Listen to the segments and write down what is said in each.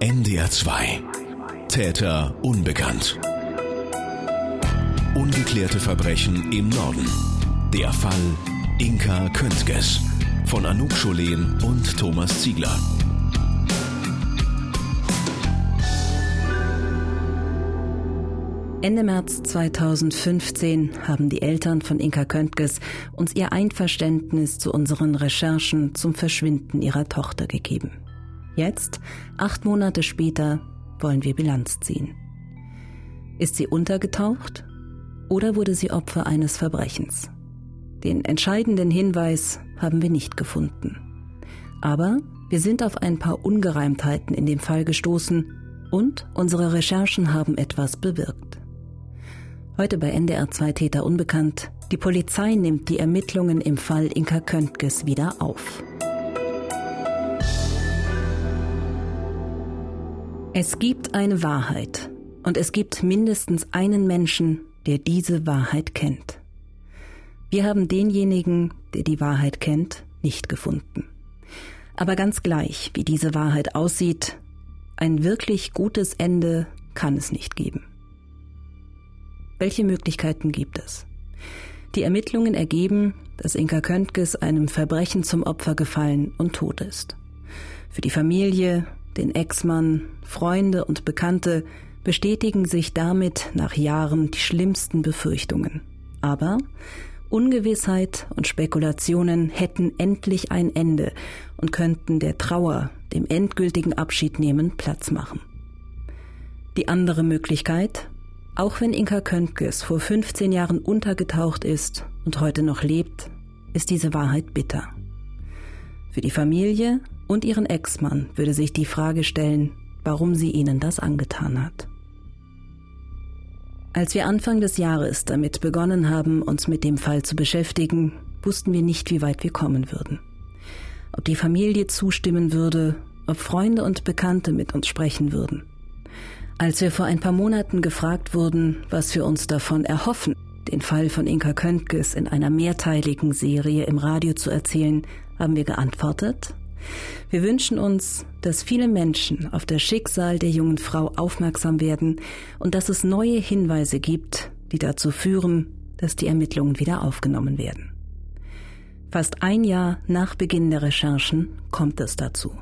NDR 2. Täter unbekannt. Ungeklärte Verbrechen im Norden. Der Fall Inka Köntges von Anouk Scholen und Thomas Ziegler. Ende März 2015 haben die Eltern von Inka Köntges uns ihr Einverständnis zu unseren Recherchen zum Verschwinden ihrer Tochter gegeben. Jetzt, acht Monate später, wollen wir Bilanz ziehen. Ist sie untergetaucht oder wurde sie Opfer eines Verbrechens? Den entscheidenden Hinweis haben wir nicht gefunden. Aber wir sind auf ein paar Ungereimtheiten in dem Fall gestoßen und unsere Recherchen haben etwas bewirkt. Heute bei NDR 2 Täter unbekannt. Die Polizei nimmt die Ermittlungen im Fall Inka Köntges wieder auf. Es gibt eine Wahrheit und es gibt mindestens einen Menschen, der diese Wahrheit kennt. Wir haben denjenigen, der die Wahrheit kennt, nicht gefunden. Aber ganz gleich, wie diese Wahrheit aussieht, ein wirklich gutes Ende kann es nicht geben. Welche Möglichkeiten gibt es? Die Ermittlungen ergeben, dass Inka Köntges einem Verbrechen zum Opfer gefallen und tot ist. Für die Familie, den Ex-Mann, Freunde und Bekannte bestätigen sich damit nach Jahren die schlimmsten Befürchtungen. Aber Ungewissheit und Spekulationen hätten endlich ein Ende und könnten der Trauer, dem endgültigen Abschied nehmen, Platz machen. Die andere Möglichkeit, auch wenn Inka Köntges vor 15 Jahren untergetaucht ist und heute noch lebt, ist diese Wahrheit bitter. Für die Familie und ihren Ex-Mann würde sich die Frage stellen, warum sie ihnen das angetan hat. Als wir Anfang des Jahres damit begonnen haben, uns mit dem Fall zu beschäftigen, wussten wir nicht, wie weit wir kommen würden. Ob die Familie zustimmen würde, ob Freunde und Bekannte mit uns sprechen würden. Als wir vor ein paar Monaten gefragt wurden, was wir uns davon erhoffen, den Fall von Inka Köntges in einer mehrteiligen Serie im Radio zu erzählen, haben wir geantwortet, wir wünschen uns, dass viele Menschen auf das Schicksal der jungen Frau aufmerksam werden und dass es neue Hinweise gibt, die dazu führen, dass die Ermittlungen wieder aufgenommen werden. Fast ein Jahr nach Beginn der Recherchen kommt es dazu.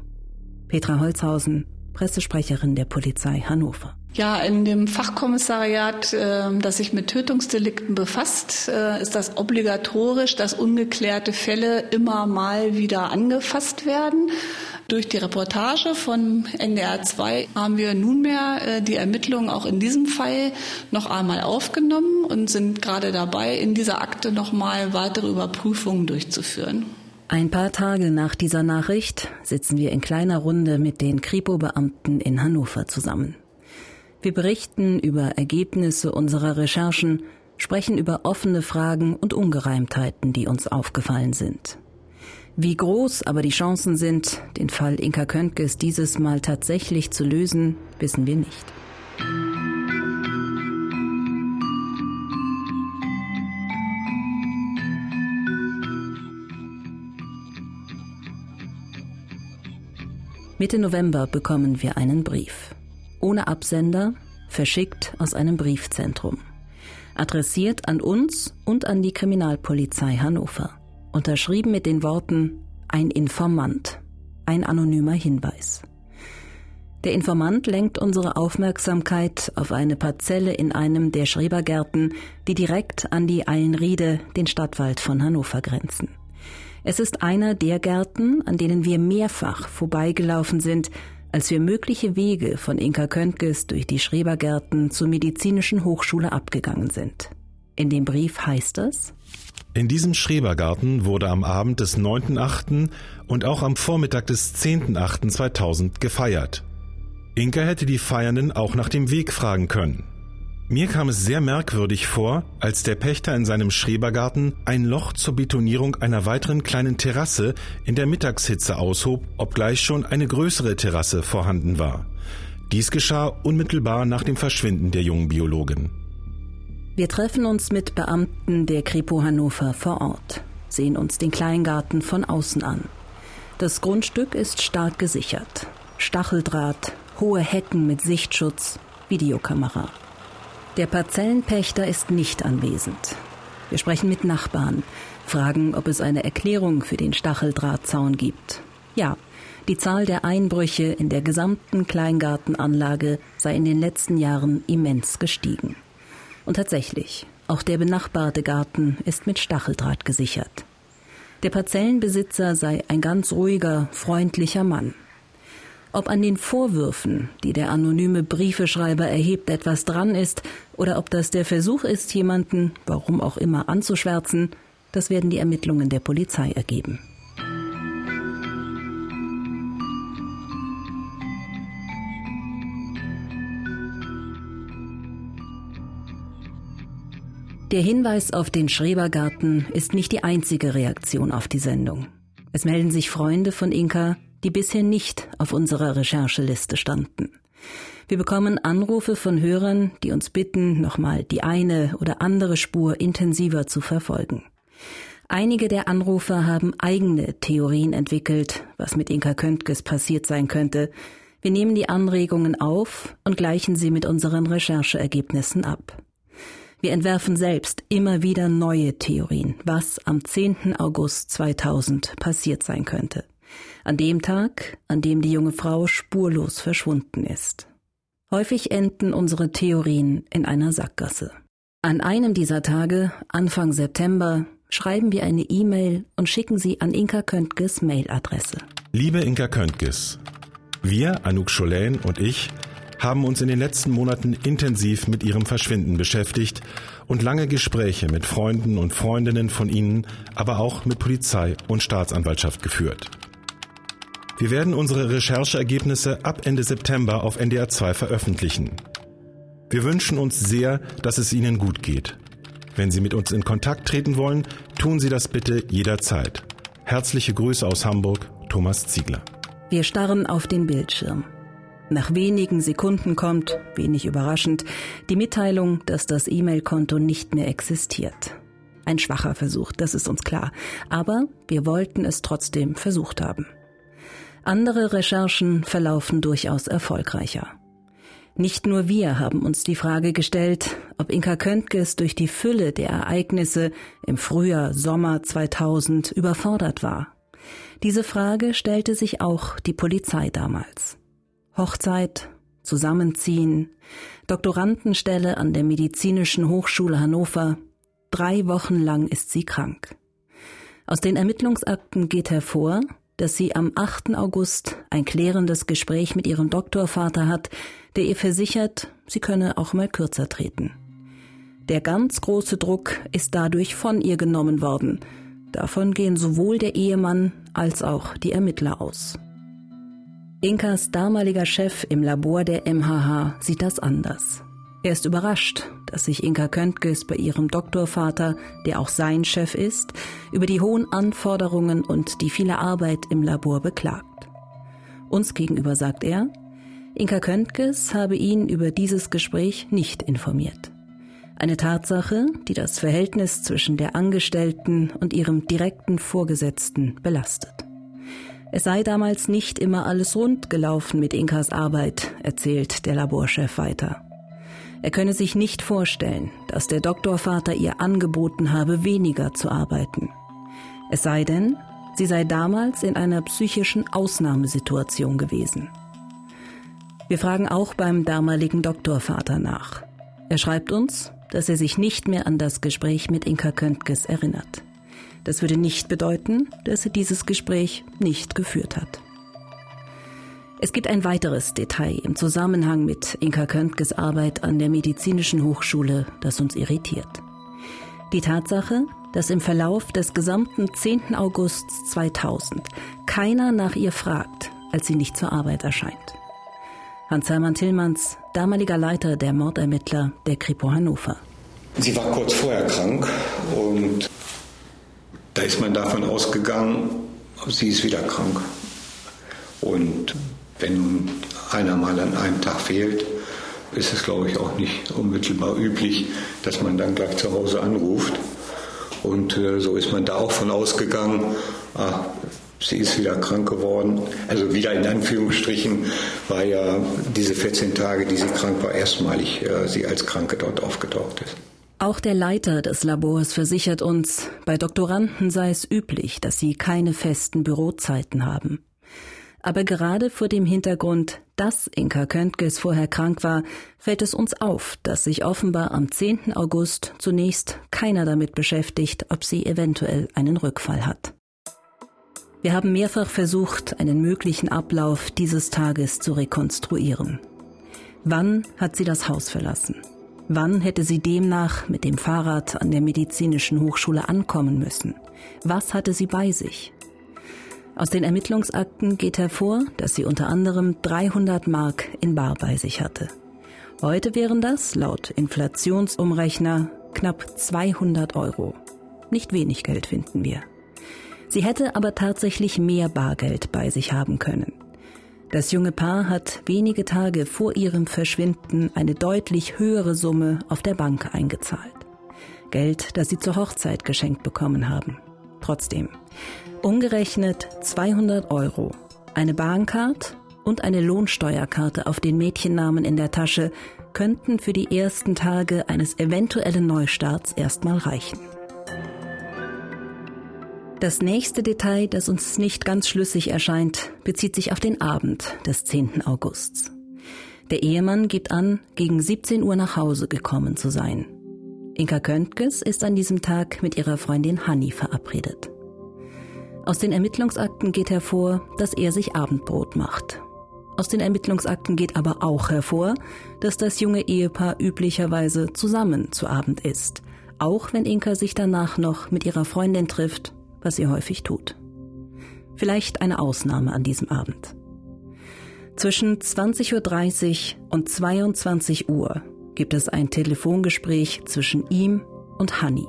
Petra Holzhausen, Pressesprecherin der Polizei Hannover. Ja, in dem Fachkommissariat, ähm, das sich mit Tötungsdelikten befasst, äh, ist das obligatorisch, dass ungeklärte Fälle immer mal wieder angefasst werden. Durch die Reportage von NDR 2 haben wir nunmehr äh, die Ermittlungen auch in diesem Fall noch einmal aufgenommen und sind gerade dabei, in dieser Akte nochmal weitere Überprüfungen durchzuführen. Ein paar Tage nach dieser Nachricht sitzen wir in kleiner Runde mit den Kripo-Beamten in Hannover zusammen. Wir berichten über Ergebnisse unserer Recherchen, sprechen über offene Fragen und Ungereimtheiten, die uns aufgefallen sind. Wie groß aber die Chancen sind, den Fall Inka Köntges dieses Mal tatsächlich zu lösen, wissen wir nicht. Mitte November bekommen wir einen Brief. Ohne Absender, verschickt aus einem Briefzentrum. Adressiert an uns und an die Kriminalpolizei Hannover. Unterschrieben mit den Worten ein Informant, ein anonymer Hinweis. Der Informant lenkt unsere Aufmerksamkeit auf eine Parzelle in einem der Schrebergärten, die direkt an die Eilenriede, den Stadtwald von Hannover grenzen. Es ist einer der Gärten, an denen wir mehrfach vorbeigelaufen sind, als wir mögliche Wege von Inka Köntges durch die Schrebergärten zur Medizinischen Hochschule abgegangen sind. In dem Brief heißt es, in diesem Schrebergarten wurde am Abend des 9.8. und auch am Vormittag des 10.8.2000 gefeiert. Inka hätte die Feiernden auch nach dem Weg fragen können. Mir kam es sehr merkwürdig vor, als der Pächter in seinem Schrebergarten ein Loch zur Betonierung einer weiteren kleinen Terrasse in der Mittagshitze aushob, obgleich schon eine größere Terrasse vorhanden war. Dies geschah unmittelbar nach dem Verschwinden der jungen Biologin. Wir treffen uns mit Beamten der Kripo Hannover vor Ort, sehen uns den Kleingarten von außen an. Das Grundstück ist stark gesichert. Stacheldraht, hohe Hecken mit Sichtschutz, Videokamera. Der Parzellenpächter ist nicht anwesend. Wir sprechen mit Nachbarn, fragen, ob es eine Erklärung für den Stacheldrahtzaun gibt. Ja, die Zahl der Einbrüche in der gesamten Kleingartenanlage sei in den letzten Jahren immens gestiegen. Und tatsächlich, auch der benachbarte Garten ist mit Stacheldraht gesichert. Der Parzellenbesitzer sei ein ganz ruhiger, freundlicher Mann. Ob an den Vorwürfen, die der anonyme Briefeschreiber erhebt, etwas dran ist, oder ob das der Versuch ist, jemanden, warum auch immer, anzuschwärzen, das werden die Ermittlungen der Polizei ergeben. Der Hinweis auf den Schrebergarten ist nicht die einzige Reaktion auf die Sendung. Es melden sich Freunde von Inka, die bisher nicht auf unserer Rechercheliste standen. Wir bekommen Anrufe von Hörern, die uns bitten, nochmal die eine oder andere Spur intensiver zu verfolgen. Einige der Anrufer haben eigene Theorien entwickelt, was mit Inka Köntges passiert sein könnte. Wir nehmen die Anregungen auf und gleichen sie mit unseren Rechercheergebnissen ab. Wir entwerfen selbst immer wieder neue Theorien, was am 10. August 2000 passiert sein könnte. An dem Tag, an dem die junge Frau spurlos verschwunden ist. Häufig enden unsere Theorien in einer Sackgasse. An einem dieser Tage, Anfang September, schreiben wir eine E-Mail und schicken sie an Inka Köntges Mailadresse. Liebe Inka Köntges, wir, Anouk Scholän und ich, haben uns in den letzten Monaten intensiv mit ihrem Verschwinden beschäftigt und lange Gespräche mit Freunden und Freundinnen von ihnen, aber auch mit Polizei und Staatsanwaltschaft geführt. Wir werden unsere Rechercheergebnisse ab Ende September auf NDR 2 veröffentlichen. Wir wünschen uns sehr, dass es Ihnen gut geht. Wenn Sie mit uns in Kontakt treten wollen, tun Sie das bitte jederzeit. Herzliche Grüße aus Hamburg, Thomas Ziegler. Wir starren auf den Bildschirm. Nach wenigen Sekunden kommt, wenig überraschend, die Mitteilung, dass das E-Mail-Konto nicht mehr existiert. Ein schwacher Versuch, das ist uns klar. Aber wir wollten es trotzdem versucht haben. Andere Recherchen verlaufen durchaus erfolgreicher. Nicht nur wir haben uns die Frage gestellt, ob Inka Köntges durch die Fülle der Ereignisse im Frühjahr, Sommer 2000 überfordert war. Diese Frage stellte sich auch die Polizei damals. Hochzeit, Zusammenziehen, Doktorandenstelle an der Medizinischen Hochschule Hannover. Drei Wochen lang ist sie krank. Aus den Ermittlungsakten geht hervor, dass sie am 8. August ein klärendes Gespräch mit ihrem Doktorvater hat, der ihr versichert, sie könne auch mal kürzer treten. Der ganz große Druck ist dadurch von ihr genommen worden. Davon gehen sowohl der Ehemann als auch die Ermittler aus. Inkas damaliger Chef im Labor der MHH sieht das anders. Er ist überrascht, dass sich Inka Köntges bei ihrem Doktorvater, der auch sein Chef ist, über die hohen Anforderungen und die viele Arbeit im Labor beklagt. Uns gegenüber sagt er, Inka Köntges habe ihn über dieses Gespräch nicht informiert. Eine Tatsache, die das Verhältnis zwischen der Angestellten und ihrem direkten Vorgesetzten belastet. Es sei damals nicht immer alles rund gelaufen mit Inkas Arbeit, erzählt der Laborchef weiter. Er könne sich nicht vorstellen, dass der Doktorvater ihr angeboten habe, weniger zu arbeiten. Es sei denn, sie sei damals in einer psychischen Ausnahmesituation gewesen. Wir fragen auch beim damaligen Doktorvater nach. Er schreibt uns, dass er sich nicht mehr an das Gespräch mit Inka Köntges erinnert. Das würde nicht bedeuten, dass er dieses Gespräch nicht geführt hat. Es gibt ein weiteres Detail im Zusammenhang mit Inka Köntges Arbeit an der Medizinischen Hochschule, das uns irritiert. Die Tatsache, dass im Verlauf des gesamten 10. August 2000 keiner nach ihr fragt, als sie nicht zur Arbeit erscheint. Hans-Hermann Tillmanns, damaliger Leiter der Mordermittler der Kripo Hannover. Sie war kurz vorher krank und da ist man davon ausgegangen, sie ist wieder krank. Und wenn einer mal an einem Tag fehlt, ist es, glaube ich, auch nicht unmittelbar üblich, dass man dann gleich zu Hause anruft. Und äh, so ist man da auch von ausgegangen, ah, Sie ist wieder krank geworden. Also wieder in Anführungsstrichen war ja diese 14 Tage, die sie krank war, erstmalig äh, sie als Kranke dort aufgetaucht ist. Auch der Leiter des Labors versichert uns, bei Doktoranden sei es üblich, dass sie keine festen Bürozeiten haben. Aber gerade vor dem Hintergrund, dass Inka Köntges vorher krank war, fällt es uns auf, dass sich offenbar am 10. August zunächst keiner damit beschäftigt, ob sie eventuell einen Rückfall hat. Wir haben mehrfach versucht, einen möglichen Ablauf dieses Tages zu rekonstruieren. Wann hat sie das Haus verlassen? Wann hätte sie demnach mit dem Fahrrad an der medizinischen Hochschule ankommen müssen? Was hatte sie bei sich? Aus den Ermittlungsakten geht hervor, dass sie unter anderem 300 Mark in Bar bei sich hatte. Heute wären das, laut Inflationsumrechner, knapp 200 Euro. Nicht wenig Geld finden wir. Sie hätte aber tatsächlich mehr Bargeld bei sich haben können. Das junge Paar hat wenige Tage vor ihrem Verschwinden eine deutlich höhere Summe auf der Bank eingezahlt. Geld, das sie zur Hochzeit geschenkt bekommen haben. Trotzdem, umgerechnet 200 Euro, eine Bahncard und eine Lohnsteuerkarte auf den Mädchennamen in der Tasche könnten für die ersten Tage eines eventuellen Neustarts erstmal reichen. Das nächste Detail, das uns nicht ganz schlüssig erscheint, bezieht sich auf den Abend des 10. Augusts. Der Ehemann gibt an, gegen 17 Uhr nach Hause gekommen zu sein. Inka Köntges ist an diesem Tag mit ihrer Freundin Hanni verabredet. Aus den Ermittlungsakten geht hervor, dass er sich Abendbrot macht. Aus den Ermittlungsakten geht aber auch hervor, dass das junge Ehepaar üblicherweise zusammen zu Abend isst, auch wenn Inka sich danach noch mit ihrer Freundin trifft was sie häufig tut. Vielleicht eine Ausnahme an diesem Abend. Zwischen 20.30 Uhr und 22 Uhr gibt es ein Telefongespräch zwischen ihm und Hanni.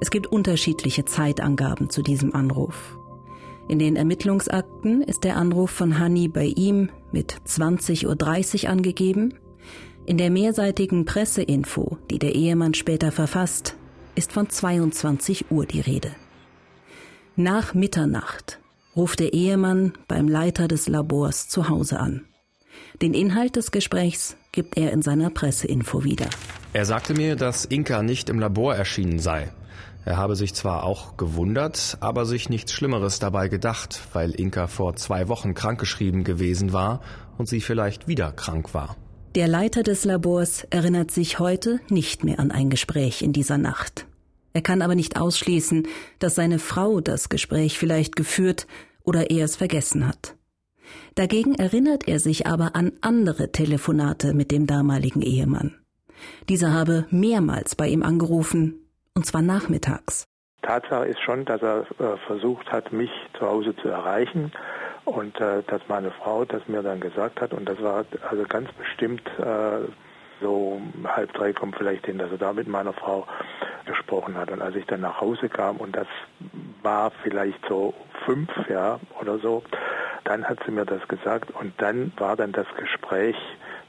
Es gibt unterschiedliche Zeitangaben zu diesem Anruf. In den Ermittlungsakten ist der Anruf von Hanni bei ihm mit 20.30 Uhr angegeben. In der mehrseitigen Presseinfo, die der Ehemann später verfasst, ist von 22 Uhr die Rede. Nach Mitternacht ruft der Ehemann beim Leiter des Labors zu Hause an. Den Inhalt des Gesprächs gibt er in seiner Presseinfo wieder. Er sagte mir, dass Inka nicht im Labor erschienen sei. Er habe sich zwar auch gewundert, aber sich nichts Schlimmeres dabei gedacht, weil Inka vor zwei Wochen krankgeschrieben gewesen war und sie vielleicht wieder krank war. Der Leiter des Labors erinnert sich heute nicht mehr an ein Gespräch in dieser Nacht. Er kann aber nicht ausschließen, dass seine Frau das Gespräch vielleicht geführt oder er es vergessen hat. Dagegen erinnert er sich aber an andere Telefonate mit dem damaligen Ehemann. Dieser habe mehrmals bei ihm angerufen, und zwar nachmittags. Tatsache ist schon, dass er äh, versucht hat, mich zu Hause zu erreichen und äh, dass meine Frau das mir dann gesagt hat und das war also ganz bestimmt äh, so halb drei kommt vielleicht hin, dass er da mit meiner Frau gesprochen hat. Und als ich dann nach Hause kam, und das war vielleicht so fünf, ja, oder so, dann hat sie mir das gesagt und dann war dann das Gespräch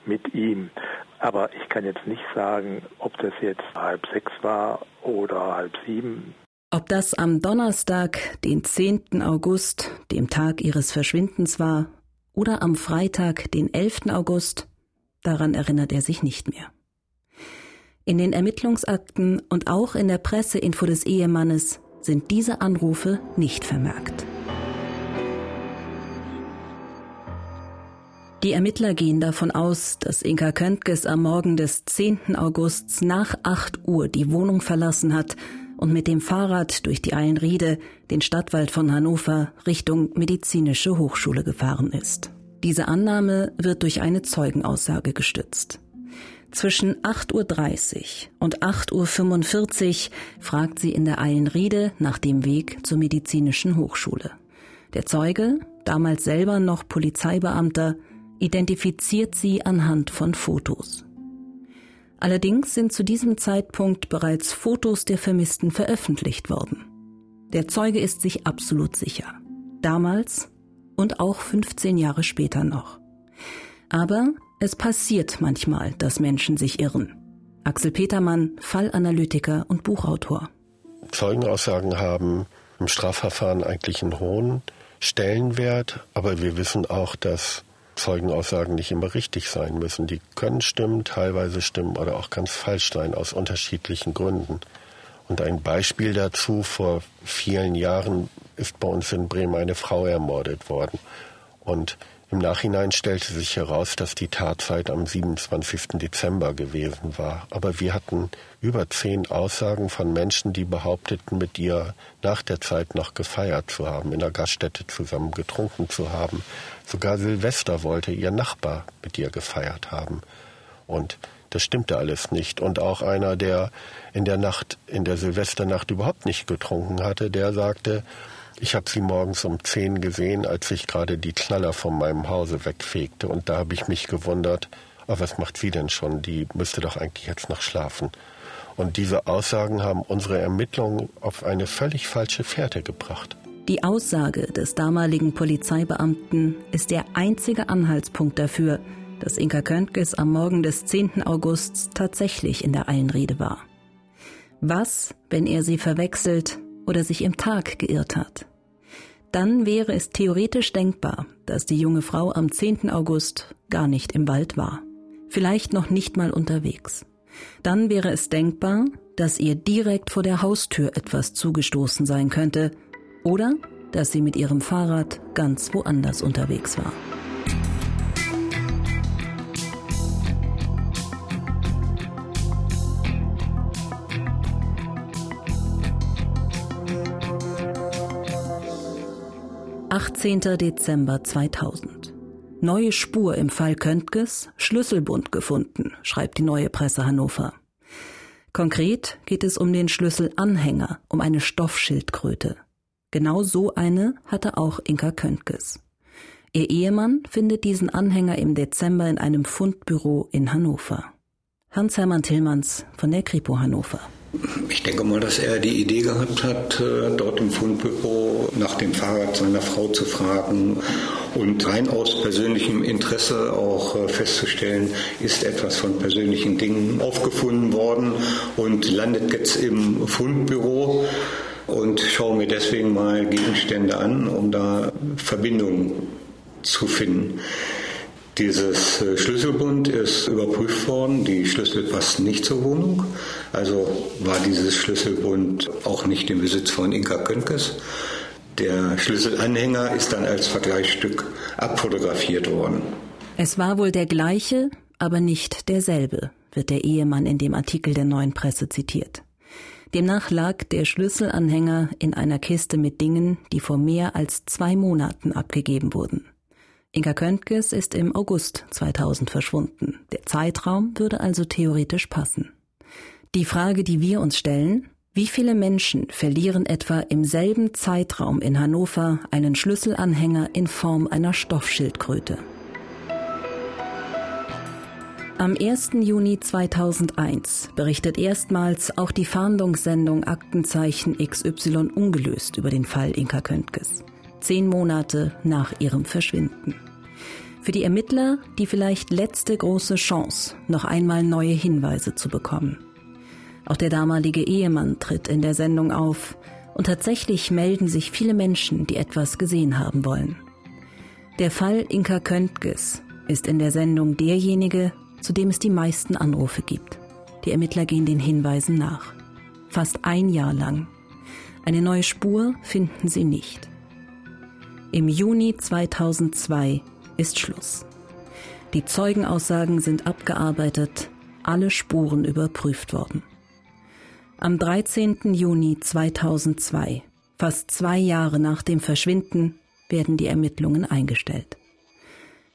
mit ihm. Aber ich kann jetzt nicht sagen, ob das jetzt halb sechs war oder halb sieben. Ob das am Donnerstag, den 10. August, dem Tag ihres Verschwindens war, oder am Freitag, den 11. August, daran erinnert er sich nicht mehr. In den Ermittlungsakten und auch in der Presseinfo des Ehemannes sind diese Anrufe nicht vermerkt. Die Ermittler gehen davon aus, dass Inka Köntges am Morgen des 10. Augusts nach 8 Uhr die Wohnung verlassen hat und mit dem Fahrrad durch die Eilenriede, den Stadtwald von Hannover, Richtung Medizinische Hochschule gefahren ist. Diese Annahme wird durch eine Zeugenaussage gestützt. Zwischen 8.30 Uhr und 8.45 Uhr fragt sie in der Eilenriede nach dem Weg zur medizinischen Hochschule. Der Zeuge, damals selber noch Polizeibeamter, identifiziert sie anhand von Fotos. Allerdings sind zu diesem Zeitpunkt bereits Fotos der Vermissten veröffentlicht worden. Der Zeuge ist sich absolut sicher. Damals und auch 15 Jahre später noch. Aber es passiert manchmal, dass Menschen sich irren. Axel Petermann, Fallanalytiker und Buchautor. Zeugenaussagen haben im Strafverfahren eigentlich einen hohen Stellenwert, aber wir wissen auch, dass Zeugenaussagen nicht immer richtig sein müssen. Die können stimmen, teilweise stimmen oder auch ganz falsch sein aus unterschiedlichen Gründen. Und ein Beispiel dazu, vor vielen Jahren ist bei uns in Bremen eine Frau ermordet worden. Und im Nachhinein stellte sich heraus, dass die Tatzeit am 27. Dezember gewesen war. Aber wir hatten über zehn Aussagen von Menschen, die behaupteten, mit ihr nach der Zeit noch gefeiert zu haben, in der Gaststätte zusammen getrunken zu haben. Sogar Silvester wollte ihr Nachbar mit ihr gefeiert haben. Und das stimmte alles nicht. Und auch einer, der in der Nacht, in der Silvesternacht überhaupt nicht getrunken hatte, der sagte, ich habe sie morgens um zehn gesehen, als ich gerade die Knaller von meinem Hause wegfegte. Und da habe ich mich gewundert, oh, was macht sie denn schon? Die müsste doch eigentlich jetzt noch schlafen. Und diese Aussagen haben unsere Ermittlungen auf eine völlig falsche Fährte gebracht. Die Aussage des damaligen Polizeibeamten ist der einzige Anhaltspunkt dafür, dass Inka Köntges am Morgen des 10. Augusts tatsächlich in der Eilenrede war. Was, wenn er sie verwechselt oder sich im Tag geirrt hat? Dann wäre es theoretisch denkbar, dass die junge Frau am 10. August gar nicht im Wald war, vielleicht noch nicht mal unterwegs. Dann wäre es denkbar, dass ihr direkt vor der Haustür etwas zugestoßen sein könnte oder dass sie mit ihrem Fahrrad ganz woanders unterwegs war. 18. Dezember 2000. Neue Spur im Fall Köntges, Schlüsselbund gefunden, schreibt die Neue Presse Hannover. Konkret geht es um den Schlüsselanhänger, um eine Stoffschildkröte. Genau so eine hatte auch Inka Köntges. Ihr Ehemann findet diesen Anhänger im Dezember in einem Fundbüro in Hannover. Hans-Hermann Tillmanns von der Kripo Hannover. Ich denke mal, dass er die Idee gehabt hat, äh, dort im Fundbüro nach dem Fahrrad seiner Frau zu fragen und rein aus persönlichem Interesse auch äh, festzustellen, ist etwas von persönlichen Dingen aufgefunden worden und landet jetzt im Fundbüro und schaue mir deswegen mal Gegenstände an, um da Verbindungen zu finden. Dieses äh, Schlüsselbund ist überprüft worden. Die Schlüssel passen nicht zur Wohnung. Also war dieses Schlüsselbund auch nicht im Besitz von Inka Könkes. Der Schlüsselanhänger ist dann als Vergleichsstück abfotografiert worden. Es war wohl der gleiche, aber nicht derselbe, wird der Ehemann in dem Artikel der neuen Presse zitiert. Demnach lag der Schlüsselanhänger in einer Kiste mit Dingen, die vor mehr als zwei Monaten abgegeben wurden. Inga Köntges ist im August 2000 verschwunden. Der Zeitraum würde also theoretisch passen. Die Frage, die wir uns stellen, wie viele Menschen verlieren etwa im selben Zeitraum in Hannover einen Schlüsselanhänger in Form einer Stoffschildkröte? Am 1. Juni 2001 berichtet erstmals auch die Fahndungssendung Aktenzeichen XY ungelöst über den Fall Inka Köntges zehn Monate nach ihrem Verschwinden. Für die Ermittler die vielleicht letzte große Chance, noch einmal neue Hinweise zu bekommen. Auch der damalige Ehemann tritt in der Sendung auf und tatsächlich melden sich viele Menschen, die etwas gesehen haben wollen. Der Fall Inka Köntges ist in der Sendung derjenige, zu dem es die meisten Anrufe gibt. Die Ermittler gehen den Hinweisen nach. Fast ein Jahr lang. Eine neue Spur finden sie nicht. Im Juni 2002 ist Schluss. Die Zeugenaussagen sind abgearbeitet, alle Spuren überprüft worden. Am 13. Juni 2002, fast zwei Jahre nach dem Verschwinden, werden die Ermittlungen eingestellt.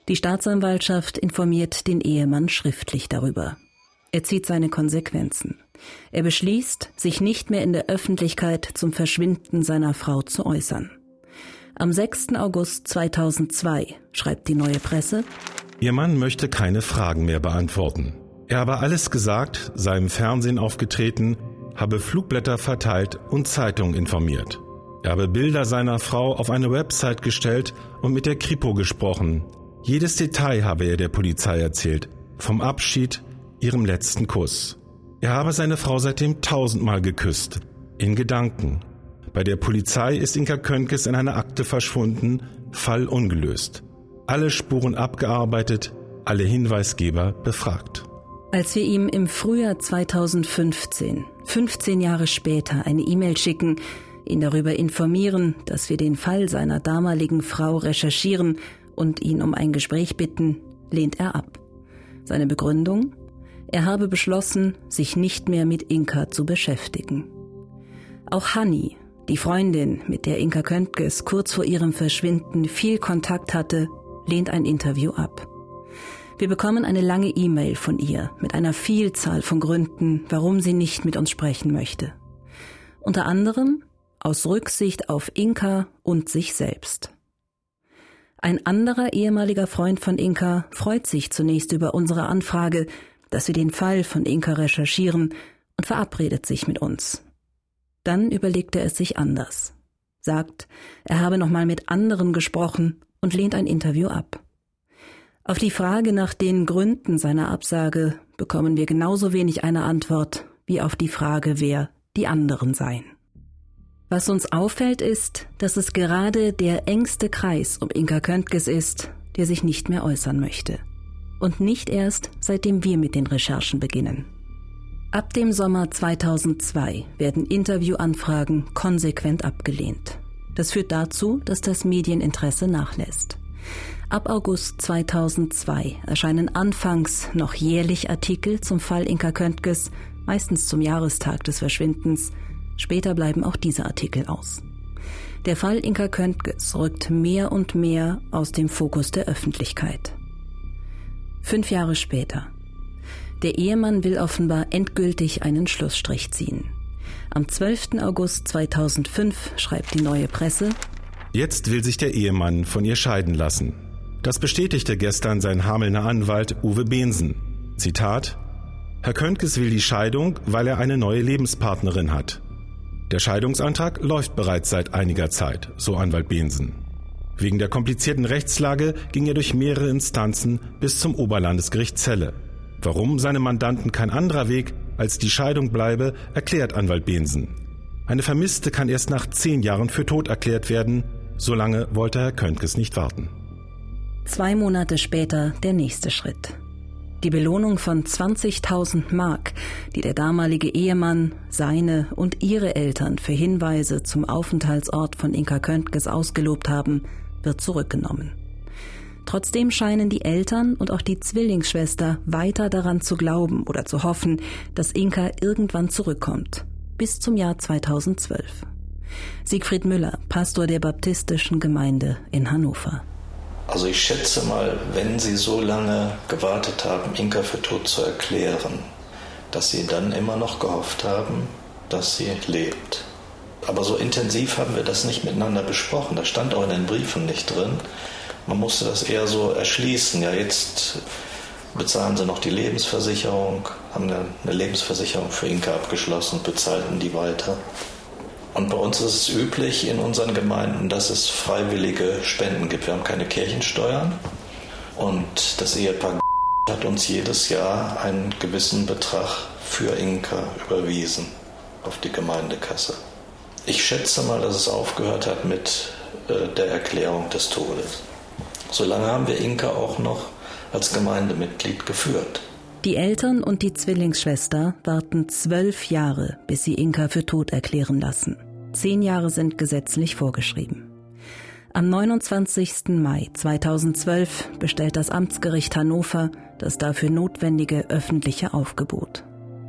Die Staatsanwaltschaft informiert den Ehemann schriftlich darüber. Er zieht seine Konsequenzen. Er beschließt, sich nicht mehr in der Öffentlichkeit zum Verschwinden seiner Frau zu äußern. Am 6. August 2002 schreibt die neue Presse, Ihr Mann möchte keine Fragen mehr beantworten. Er habe alles gesagt, sei im Fernsehen aufgetreten, habe Flugblätter verteilt und Zeitungen informiert. Er habe Bilder seiner Frau auf eine Website gestellt und mit der Kripo gesprochen. Jedes Detail habe er der Polizei erzählt, vom Abschied, ihrem letzten Kuss. Er habe seine Frau seitdem tausendmal geküsst, in Gedanken, Bei der Polizei ist Inka Könkes in einer Akte verschwunden, Fall ungelöst. Alle Spuren abgearbeitet, alle Hinweisgeber befragt. Als wir ihm im Frühjahr 2015, 15 Jahre später, eine E-Mail schicken, ihn darüber informieren, dass wir den Fall seiner damaligen Frau recherchieren und ihn um ein Gespräch bitten, lehnt er ab. Seine Begründung? Er habe beschlossen, sich nicht mehr mit Inka zu beschäftigen. Auch Hanni, die Freundin, mit der Inka Köntges kurz vor ihrem Verschwinden viel Kontakt hatte, lehnt ein Interview ab. Wir bekommen eine lange E-Mail von ihr mit einer Vielzahl von Gründen, warum sie nicht mit uns sprechen möchte. Unter anderem aus Rücksicht auf Inka und sich selbst. Ein anderer ehemaliger Freund von Inka freut sich zunächst über unsere Anfrage, dass wir den Fall von Inka recherchieren und verabredet sich mit uns. Dann überlegt er es sich anders, sagt, er habe nochmal mit anderen gesprochen und lehnt ein Interview ab. Auf die Frage nach den Gründen seiner Absage bekommen wir genauso wenig eine Antwort wie auf die Frage, wer die anderen seien. Was uns auffällt, ist, dass es gerade der engste Kreis um Inka Köntges ist, der sich nicht mehr äußern möchte. Und nicht erst, seitdem wir mit den Recherchen beginnen. Ab dem Sommer 2002 werden Interviewanfragen konsequent abgelehnt. Das führt dazu, dass das Medieninteresse nachlässt. Ab August 2002 erscheinen anfangs noch jährlich Artikel zum Fall Inka Köntges, meistens zum Jahrestag des Verschwindens. Später bleiben auch diese Artikel aus. Der Fall Inka Köntges rückt mehr und mehr aus dem Fokus der Öffentlichkeit. Fünf Jahre später. Der Ehemann will offenbar endgültig einen Schlussstrich ziehen. Am 12. August 2005 schreibt die neue Presse, Jetzt will sich der Ehemann von ihr scheiden lassen. Das bestätigte gestern sein Hamelner Anwalt Uwe Behnsen. Zitat Herr Köntges will die Scheidung, weil er eine neue Lebenspartnerin hat. Der Scheidungsantrag läuft bereits seit einiger Zeit, so Anwalt Behnsen. Wegen der komplizierten Rechtslage ging er durch mehrere Instanzen bis zum Oberlandesgericht Celle. Warum seinem Mandanten kein anderer Weg als die Scheidung bleibe, erklärt Anwalt Behnsen. Eine Vermisste kann erst nach zehn Jahren für tot erklärt werden. So lange wollte Herr Köntges nicht warten. Zwei Monate später der nächste Schritt. Die Belohnung von 20.000 Mark, die der damalige Ehemann, seine und ihre Eltern für Hinweise zum Aufenthaltsort von Inka Köntges ausgelobt haben, wird zurückgenommen. Trotzdem scheinen die Eltern und auch die Zwillingsschwester weiter daran zu glauben oder zu hoffen, dass Inka irgendwann zurückkommt. Bis zum Jahr 2012. Siegfried Müller, Pastor der baptistischen Gemeinde in Hannover. Also ich schätze mal, wenn Sie so lange gewartet haben, Inka für tot zu erklären, dass Sie dann immer noch gehofft haben, dass sie lebt. Aber so intensiv haben wir das nicht miteinander besprochen. Das stand auch in den Briefen nicht drin. Man musste das eher so erschließen. Ja, jetzt bezahlen sie noch die Lebensversicherung, haben eine Lebensversicherung für Inka abgeschlossen, bezahlten die weiter. Und bei uns ist es üblich in unseren Gemeinden, dass es freiwillige Spenden gibt. Wir haben keine Kirchensteuern und das Ehepaar hat uns jedes Jahr einen gewissen Betrag für Inka überwiesen auf die Gemeindekasse. Ich schätze mal, dass es aufgehört hat mit äh, der Erklärung des Todes. Solange haben wir Inka auch noch als Gemeindemitglied geführt. Die Eltern und die Zwillingsschwester warten zwölf Jahre, bis sie Inka für tot erklären lassen. Zehn Jahre sind gesetzlich vorgeschrieben. Am 29. Mai 2012 bestellt das Amtsgericht Hannover das dafür notwendige öffentliche Aufgebot.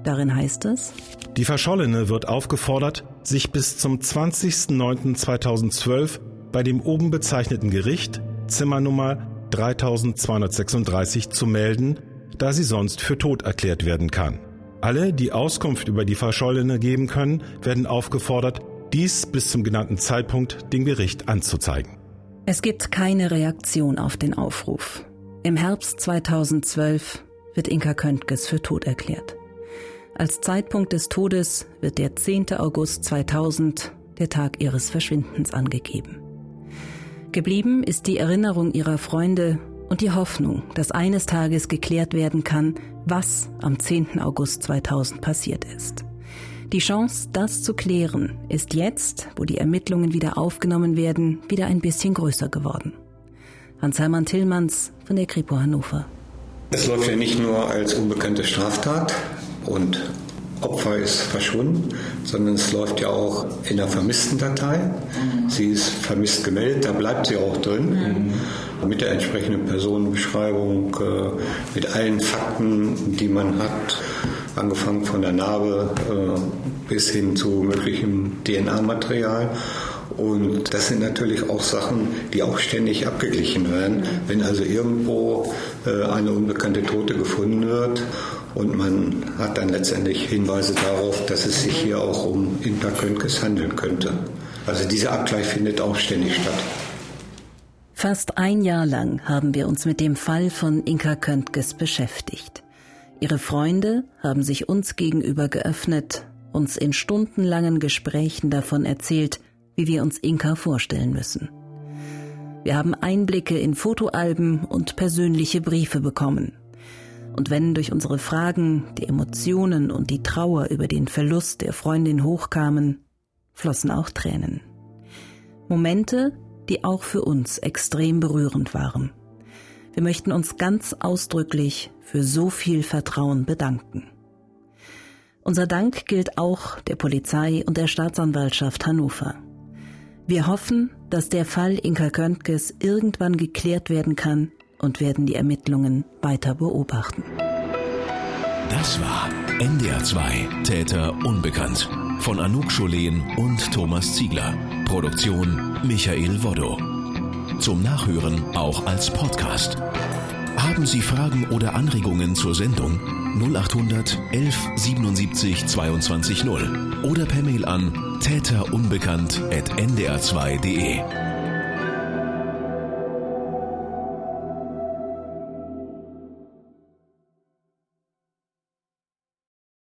Darin heißt es, Die Verschollene wird aufgefordert, sich bis zum 20.09.2012 bei dem oben bezeichneten Gericht, Zimmernummer 3236, zu melden da sie sonst für tot erklärt werden kann. Alle, die Auskunft über die Verschollene geben können, werden aufgefordert, dies bis zum genannten Zeitpunkt dem Gericht anzuzeigen. Es gibt keine Reaktion auf den Aufruf. Im Herbst 2012 wird Inka Köntges für tot erklärt. Als Zeitpunkt des Todes wird der 10. August 2000, der Tag ihres Verschwindens, angegeben. Geblieben ist die Erinnerung ihrer Freunde und die Hoffnung, dass eines Tages geklärt werden kann, was am 10. August 2000 passiert ist. Die Chance, das zu klären, ist jetzt, wo die Ermittlungen wieder aufgenommen werden, wieder ein bisschen größer geworden. Hans-Hermann Tillmanns von der Kripo Hannover. Es läuft ja nicht nur als unbekannte Straftat und Opfer ist verschwunden, sondern es läuft ja auch in der vermissten Datei. Mhm. Sie ist vermisst gemeldet, da bleibt sie auch drin. Mhm. Mit der entsprechenden Personenbeschreibung, äh, mit allen Fakten, die man hat, angefangen von der Narbe äh, bis hin zu möglichem DNA-Material. Und das sind natürlich auch Sachen, die auch ständig abgeglichen werden. Wenn also irgendwo äh, eine unbekannte Tote gefunden wird und man hat dann letztendlich Hinweise darauf, dass es sich hier auch um Inka Könkes handeln könnte. Also dieser Abgleich findet auch ständig statt. Fast ein Jahr lang haben wir uns mit dem Fall von Inka Köntges beschäftigt. Ihre Freunde haben sich uns gegenüber geöffnet, uns in stundenlangen Gesprächen davon erzählt, wie wir uns Inka vorstellen müssen. Wir haben Einblicke in Fotoalben und persönliche Briefe bekommen. Und wenn durch unsere Fragen die Emotionen und die Trauer über den Verlust der Freundin hochkamen, flossen auch Tränen. Momente, die auch für uns extrem berührend waren. Wir möchten uns ganz ausdrücklich für so viel Vertrauen bedanken. Unser Dank gilt auch der Polizei und der Staatsanwaltschaft Hannover. Wir hoffen, dass der Fall Inka Köntges irgendwann geklärt werden kann und werden die Ermittlungen weiter beobachten. Das war NDR 2 Täter Unbekannt von Anouk Scholen und Thomas Ziegler. Produktion Michael Woddo. Zum Nachhören auch als Podcast. Haben Sie Fragen oder Anregungen zur Sendung? 0800 11 77 22 0 oder per Mail an täterunbekannt.ndr2.de.